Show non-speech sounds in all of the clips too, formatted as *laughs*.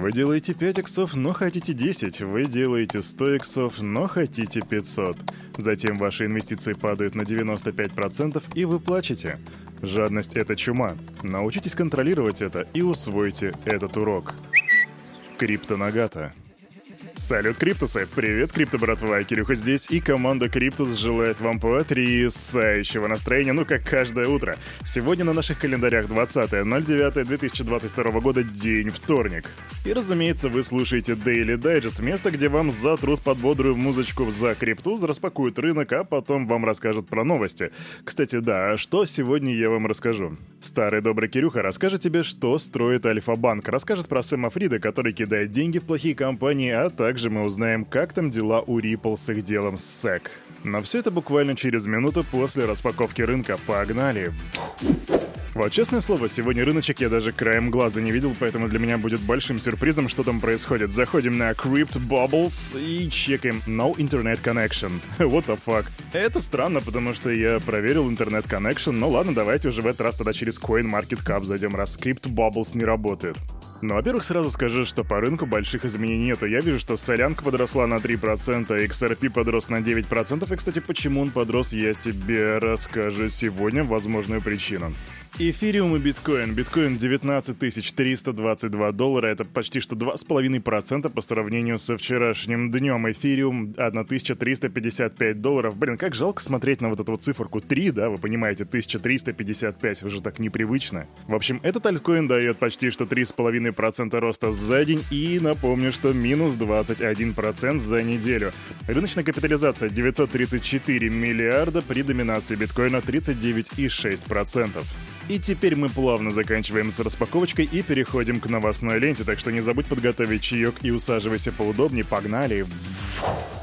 Вы делаете 5 иксов, но хотите 10. Вы делаете 100 иксов, но хотите 500. Затем ваши инвестиции падают на 95% и вы плачете. Жадность — это чума. Научитесь контролировать это и усвойте этот урок. Криптонагата. Салют, Криптусы! Привет, Крипто братва, Кирюха здесь, и команда Криптус желает вам потрясающего настроения, ну как каждое утро. Сегодня на наших календарях 20.09.2022 года, день вторник. И разумеется, вы слушаете Daily Digest, место, где вам затрут под бодрую музычку за Криптус, распакуют рынок, а потом вам расскажут про новости. Кстати, да, а что сегодня я вам расскажу? Старый добрый Кирюха расскажет тебе, что строит Альфа-банк, расскажет про Сэма Фрида, который кидает деньги в плохие компании, а также мы узнаем, как там дела у Ripple с их делом с SEC. Но все это буквально через минуту после распаковки рынка. Погнали! Вот честное слово, сегодня рыночек я даже краем глаза не видел, поэтому для меня будет большим сюрпризом, что там происходит. Заходим на Crypt Bubbles и чекаем No Internet Connection. *laughs* What the fuck? Это странно, потому что я проверил интернет connection, но ладно, давайте уже в этот раз тогда через CoinMarketCap зайдем, раз Crypt Bubbles не работает. Ну, во-первых, сразу скажу, что по рынку больших изменений нету. Я вижу, что солянка подросла на 3%, XRP подрос на 9%. И, кстати, почему он подрос, я тебе расскажу сегодня возможную причину. Эфириум и биткоин. Биткоин 19 322 доллара. Это почти что 2,5% по сравнению со вчерашним днем. Эфириум 1355 долларов. Блин, как жалко смотреть на вот эту вот циферку 3, да, вы понимаете, 1355, уже так непривычно. В общем, этот альткоин дает почти что 3,5% роста за день. И напомню, что минус 21% за неделю. Рыночная капитализация 934 миллиарда при доминации биткоина 39,6%. И теперь мы плавно заканчиваем с распаковочкой и переходим к новостной ленте, так что не забудь подготовить чаек и усаживайся поудобнее, погнали. Фух.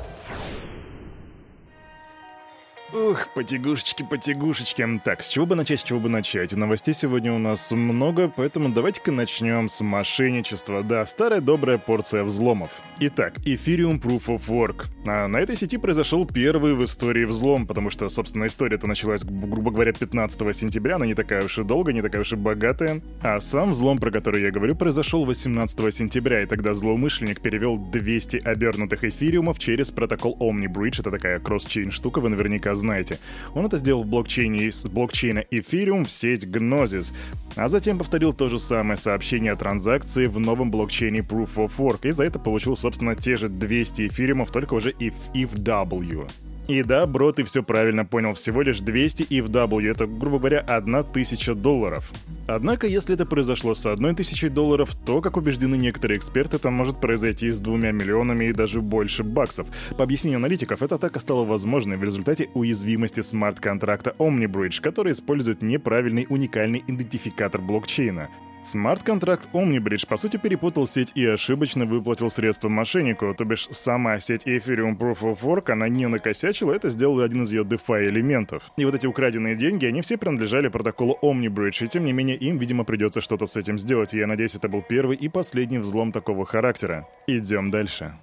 Ух, потягушечки, потягушечки. Так, с чего бы начать, с чего бы начать? Новостей сегодня у нас много, поэтому давайте-ка начнем с мошенничества. Да, старая добрая порция взломов. Итак, Ethereum Proof of Work. А на этой сети произошел первый в истории взлом, потому что, собственно, история-то началась, грубо говоря, 15 сентября, она не такая уж и долгая, не такая уж и богатая. А сам взлом, про который я говорю, произошел 18 сентября, и тогда злоумышленник перевел 200 обернутых эфириумов через протокол OmniBridge, это такая кросс-чейн штука, вы наверняка знаете знаете. Он это сделал в блокчейне из блокчейна Ethereum в сеть Gnosis, а затем повторил то же самое сообщение о транзакции в новом блокчейне Proof of Work, и за это получил, собственно, те же 200 эфириумов, только уже if, if W. И да, бро, ты все правильно понял, всего лишь 200 EFW, это, грубо говоря, 1000 долларов. Однако, если это произошло с одной тысячей долларов, то, как убеждены некоторые эксперты, это может произойти с двумя миллионами и даже больше баксов. По объяснению аналитиков, эта атака стала возможной в результате уязвимости смарт-контракта Omnibridge, который использует неправильный уникальный идентификатор блокчейна. Смарт-контракт Omnibridge по сути перепутал сеть и ошибочно выплатил средства мошеннику, то бишь сама сеть Ethereum Proof of Work, она не накосячила, это сделал один из ее DeFi элементов. И вот эти украденные деньги, они все принадлежали протоколу Omnibridge, и тем не менее им, видимо, придется что-то с этим сделать, я надеюсь, это был первый и последний взлом такого характера. Идем дальше.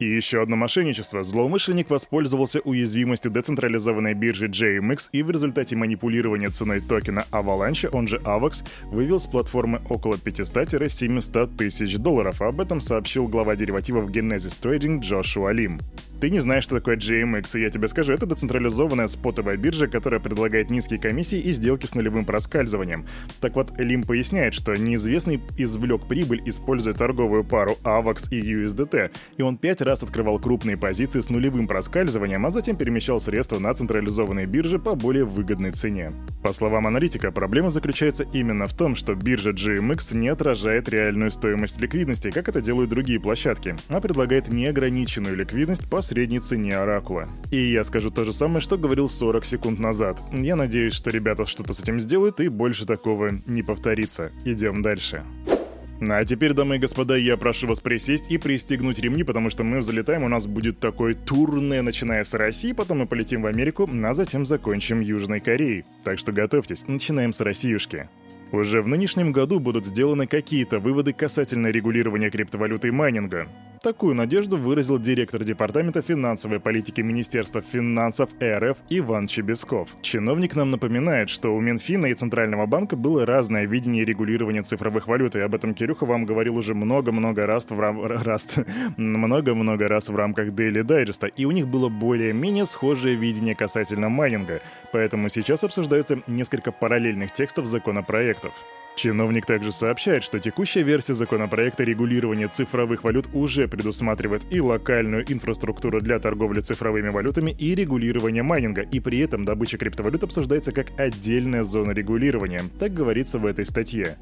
И еще одно мошенничество. Злоумышленник воспользовался уязвимостью децентрализованной биржи JMX и в результате манипулирования ценой токена Avalanche, он же AVAX, вывел с платформы около 500-700 тысяч долларов. Об этом сообщил глава деривативов Genesis Trading Джошуа Лим. Ты не знаешь, что такое GMX, и я тебе скажу, это децентрализованная спотовая биржа, которая предлагает низкие комиссии и сделки с нулевым проскальзыванием. Так вот, Лим поясняет, что неизвестный извлек прибыль, используя торговую пару AVAX и USDT, и он пять раз открывал крупные позиции с нулевым проскальзыванием, а затем перемещал средства на централизованные биржи по более выгодной цене. По словам аналитика, проблема заключается именно в том, что биржа GMX не отражает реальную стоимость ликвидности, как это делают другие площадки, а предлагает неограниченную ликвидность по средней цене Оракула. И я скажу то же самое, что говорил 40 секунд назад. Я надеюсь, что ребята что-то с этим сделают и больше такого не повторится. Идем дальше. Ну, а теперь, дамы и господа, я прошу вас присесть и пристегнуть ремни, потому что мы взлетаем, у нас будет такой турне, начиная с России, потом мы полетим в Америку, а затем закончим Южной Кореей. Так что готовьтесь, начинаем с Россиюшки. Уже в нынешнем году будут сделаны какие-то выводы касательно регулирования криптовалюты и майнинга. Такую надежду выразил директор Департамента финансовой политики Министерства финансов РФ Иван Чебесков. Чиновник нам напоминает, что у Минфина и Центрального банка было разное видение регулирования цифровых валют, и об этом Кирюха вам говорил уже много-много раз в рам... *laughs* раз... много-много раз в рамках Daily Digest, и у них было более-менее схожее видение касательно майнинга, поэтому сейчас обсуждаются несколько параллельных текстов законопроектов. Чиновник также сообщает, что текущая версия законопроекта регулирования цифровых валют уже предусматривает и локальную инфраструктуру для торговли цифровыми валютами, и регулирование майнинга, и при этом добыча криптовалют обсуждается как отдельная зона регулирования. Так говорится в этой статье.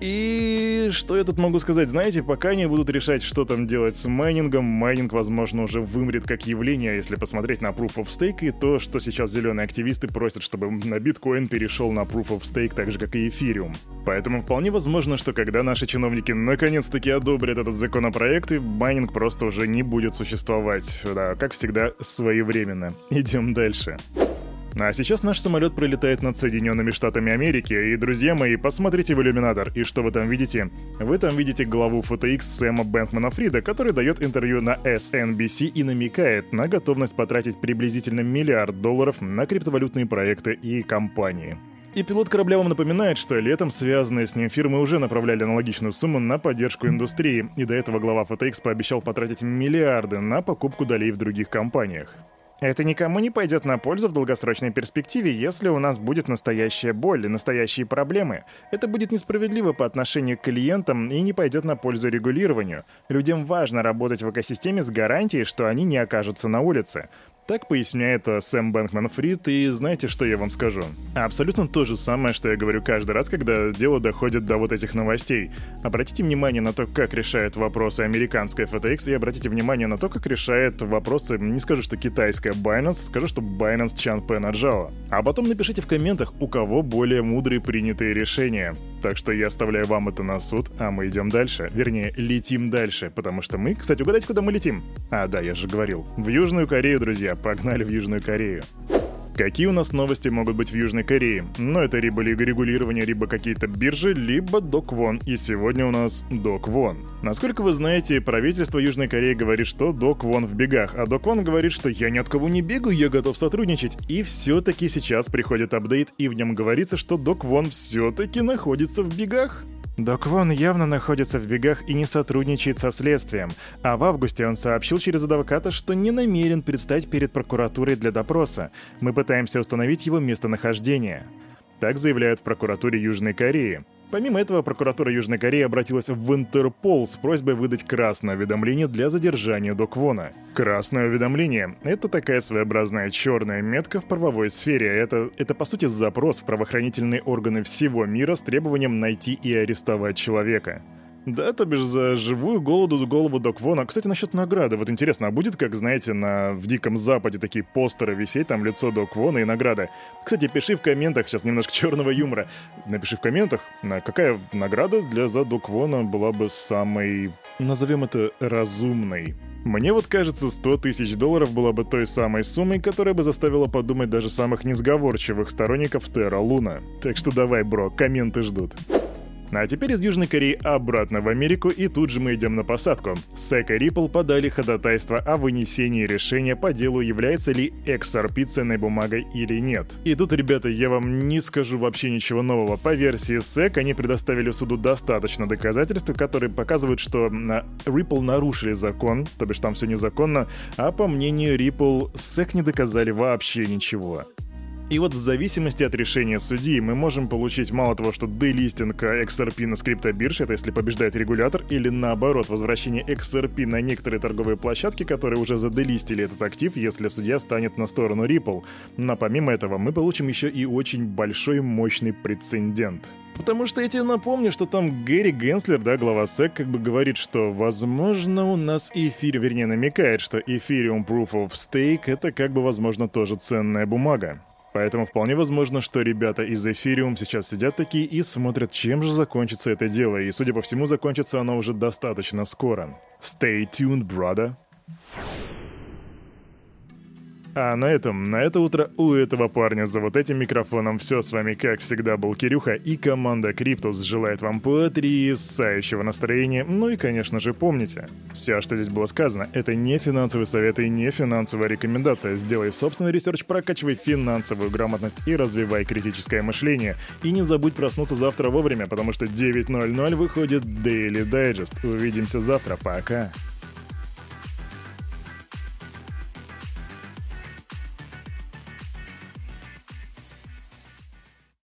И что я тут могу сказать? Знаете, пока они будут решать, что там делать с майнингом, майнинг, возможно, уже вымрет как явление, а если посмотреть на Proof of Stake и то, что сейчас зеленые активисты просят, чтобы на биткоин перешел на Proof of Stake так же, как и Ethereum. Поэтому вполне возможно, что когда наши чиновники наконец-таки одобрят этот законопроект, и майнинг просто уже не будет существовать. Да, как всегда, своевременно. Идем дальше. А сейчас наш самолет пролетает над Соединенными Штатами Америки, и, друзья мои, посмотрите в иллюминатор, и что вы там видите? Вы там видите главу FTX Сэма Бэнкмана Фрида, который дает интервью на SNBC и намекает на готовность потратить приблизительно миллиард долларов на криптовалютные проекты и компании. И пилот корабля вам напоминает, что летом связанные с ним фирмы уже направляли аналогичную сумму на поддержку индустрии, и до этого глава FTX пообещал потратить миллиарды на покупку долей в других компаниях. Это никому не пойдет на пользу в долгосрочной перспективе, если у нас будет настоящая боль и настоящие проблемы. Это будет несправедливо по отношению к клиентам и не пойдет на пользу регулированию. Людям важно работать в экосистеме с гарантией, что они не окажутся на улице. Так поясняет э, Сэм Бэнкман Фрид, и знаете, что я вам скажу? Абсолютно то же самое, что я говорю каждый раз, когда дело доходит до вот этих новостей. Обратите внимание на то, как решает вопросы американская FTX, и обратите внимание на то, как решает вопросы, не скажу, что китайская Binance, скажу, что Binance Changpeng Аджао. А потом напишите в комментах, у кого более мудрые принятые решения. Так что я оставляю вам это на суд, а мы идем дальше. Вернее, летим дальше, потому что мы... Кстати, угадайте, куда мы летим? А, да, я же говорил. В Южную Корею, друзья, погнали в Южную Корею. Какие у нас новости могут быть в Южной Корее? Ну, это либо лига регулирования, либо какие-то биржи, либо Доквон. И сегодня у нас Доквон. Насколько вы знаете, правительство Южной Кореи говорит, что Доквон в бегах, а Доквон говорит, что я ни от кого не бегаю, я готов сотрудничать. И все-таки сейчас приходит апдейт, и в нем говорится, что Доквон все-таки находится в бегах. Док Вон явно находится в бегах и не сотрудничает со следствием, а в августе он сообщил через адвоката, что не намерен предстать перед прокуратурой для допроса. Мы пытаемся установить его местонахождение. Так заявляют в прокуратуре Южной Кореи. Помимо этого, прокуратура Южной Кореи обратилась в Интерпол с просьбой выдать красное уведомление для задержания Доквона. Красное уведомление — это такая своеобразная черная метка в правовой сфере. Это, это по сути запрос в правоохранительные органы всего мира с требованием найти и арестовать человека. Да, то бишь за живую голоду голову Док Вона. Кстати, насчет награды. Вот интересно, а будет, как, знаете, на в Диком Западе такие постеры висеть, там лицо Док Вона и награда? Кстати, пиши в комментах, сейчас немножко черного юмора. Напиши в комментах, какая награда для за Док Вона была бы самой, назовем это, разумной. Мне вот кажется, 100 тысяч долларов была бы той самой суммой, которая бы заставила подумать даже самых несговорчивых сторонников Терра Луна. Так что давай, бро, комменты ждут. А теперь из Южной Кореи обратно в Америку, и тут же мы идем на посадку. SEC и Ripple подали ходатайство о вынесении решения по делу, является ли XRP ценной бумагой или нет. И тут, ребята, я вам не скажу вообще ничего нового. По версии SEC они предоставили суду достаточно доказательств, которые показывают, что Ripple нарушили закон, то бишь там все незаконно, а по мнению Ripple, SEC не доказали вообще ничего. И вот в зависимости от решения судьи мы можем получить мало того, что делистинг XRP на скриптобирже, это если побеждает регулятор, или наоборот, возвращение XRP на некоторые торговые площадки, которые уже заделистили этот актив, если судья станет на сторону Ripple. Но помимо этого мы получим еще и очень большой мощный прецедент. Потому что я тебе напомню, что там Гэри Генслер, да, глава SEC, как бы говорит, что, возможно, у нас эфир, вернее, намекает, что Ethereum Proof of Stake — это как бы, возможно, тоже ценная бумага. Поэтому вполне возможно, что ребята из Ethereum сейчас сидят такие и смотрят, чем же закончится это дело. И, судя по всему, закончится оно уже достаточно скоро. Stay tuned, brother. А на этом, на это утро у этого парня за вот этим микрофоном все. С вами, как всегда, был Кирюха и команда Криптус желает вам потрясающего настроения. Ну и, конечно же, помните, все, что здесь было сказано, это не финансовый совет и не финансовая рекомендация. Сделай собственный research, прокачивай финансовую грамотность и развивай критическое мышление. И не забудь проснуться завтра вовремя, потому что 9.00 выходит Daily Digest. Увидимся завтра. Пока.